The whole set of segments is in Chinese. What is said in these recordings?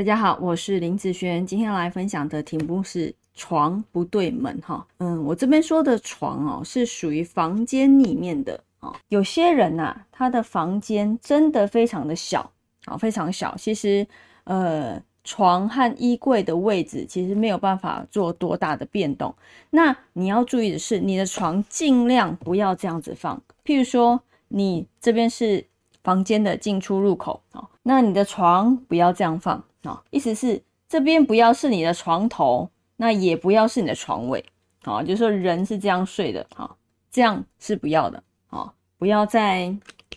大家好，我是林子轩，今天来分享的题目是床不对门哈。嗯，我这边说的床哦，是属于房间里面的哦。有些人呐，他的房间真的非常的小啊，非常小。其实，呃，床和衣柜的位置其实没有办法做多大的变动。那你要注意的是，你的床尽量不要这样子放。譬如说，你这边是房间的进出入口哦，那你的床不要这样放。啊，意思是这边不要是你的床头，那也不要是你的床尾，啊，就是说人是这样睡的，啊，这样是不要的，啊，不要在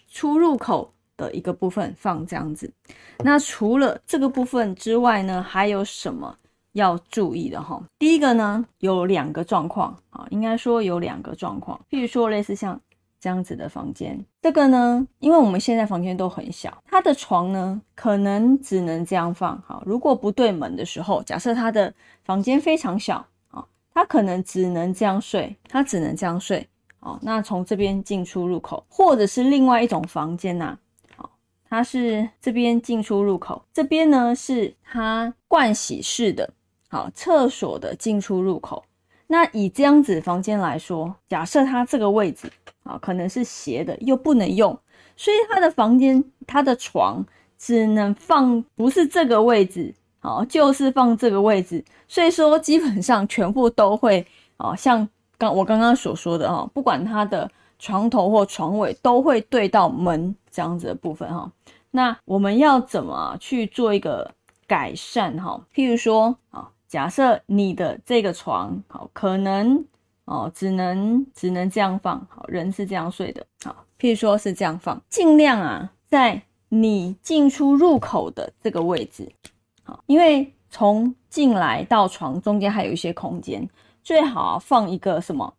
出入口的一个部分放这样子。那除了这个部分之外呢，还有什么要注意的哈？第一个呢，有两个状况，啊，应该说有两个状况，譬如说类似像。这样子的房间，这个呢，因为我们现在房间都很小，他的床呢，可能只能这样放。好，如果不对门的时候，假设他的房间非常小啊，他可能只能这样睡，他只能这样睡。哦，那从这边进出入口，或者是另外一种房间呐，好，它是这边进出入口，这边呢是他盥洗室的，好，厕所的进出入口。那以这样子房间来说，假设他这个位置。啊，可能是斜的，又不能用，所以他的房间，他的床只能放不是这个位置，哦，就是放这个位置。所以说，基本上全部都会，哦，像刚我刚刚所说的哈，不管他的床头或床尾都会对到门这样子的部分哈。那我们要怎么去做一个改善哈？譬如说，啊，假设你的这个床，好，可能。哦，只能只能这样放，好，人是这样睡的，好，譬如说是这样放，尽量啊，在你进出入口的这个位置，好，因为从进来到床中间还有一些空间，最好放一个什么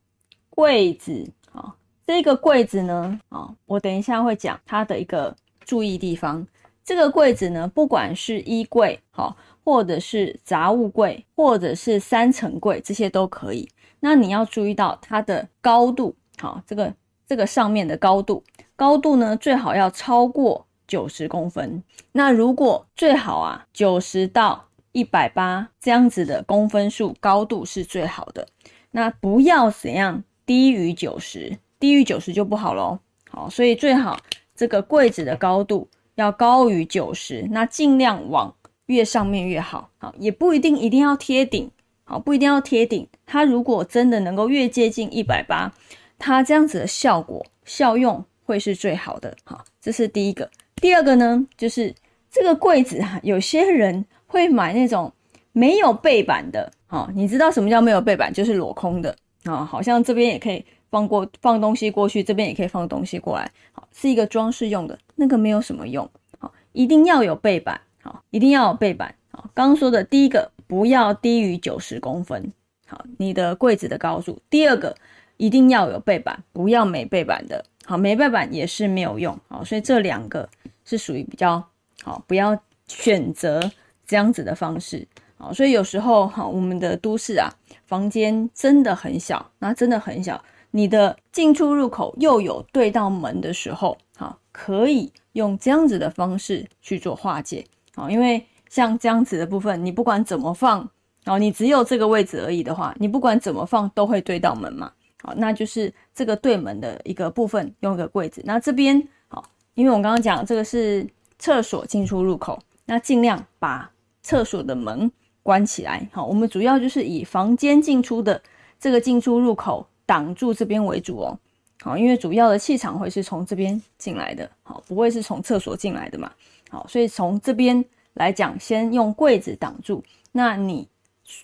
柜子，好，这个柜子呢，啊，我等一下会讲它的一个注意地方，这个柜子呢，不管是衣柜，好，或者是杂物柜，或者是三层柜，这些都可以。那你要注意到它的高度，好，这个这个上面的高度，高度呢最好要超过九十公分。那如果最好啊，九十到一百八这样子的公分数高度是最好的。那不要怎样低于九十，低于九十就不好喽。好，所以最好这个柜子的高度要高于九十，那尽量往越上面越好。好，也不一定一定要贴顶。好，不一定要贴顶。它如果真的能够越接近一百八，它这样子的效果效用会是最好的。好，这是第一个。第二个呢，就是这个柜子哈，有些人会买那种没有背板的。好，你知道什么叫没有背板？就是镂空的啊，好像这边也可以放过放东西过去，这边也可以放东西过来。好，是一个装饰用的，那个没有什么用。好，一定要有背板。好，一定要有背板。好，刚刚说的第一个。不要低于九十公分，好，你的柜子的高度。第二个，一定要有背板，不要没背板的，好，没背板也是没有用，好，所以这两个是属于比较好，不要选择这样子的方式，好，所以有时候哈，我们的都市啊，房间真的很小，那真的很小，你的进出入口又有对到门的时候，好，可以用这样子的方式去做化解，好，因为。像这样子的部分，你不管怎么放，然后你只有这个位置而已的话，你不管怎么放都会对到门嘛。好，那就是这个对门的一个部分，用一个柜子。那这边好，因为我刚刚讲这个是厕所进出入口，那尽量把厕所的门关起来。好，我们主要就是以房间进出的这个进出入口挡住这边为主哦。好，因为主要的气场会是从这边进来的，好，不会是从厕所进来的嘛。好，所以从这边。来讲，先用柜子挡住。那你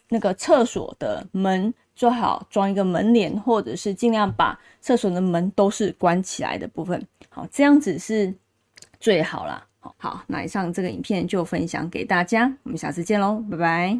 那个厕所的门最好装一个门帘，或者是尽量把厕所的门都是关起来的部分。好，这样子是最好啦。好，好，那以上这个影片就分享给大家，我们下次见喽，拜拜。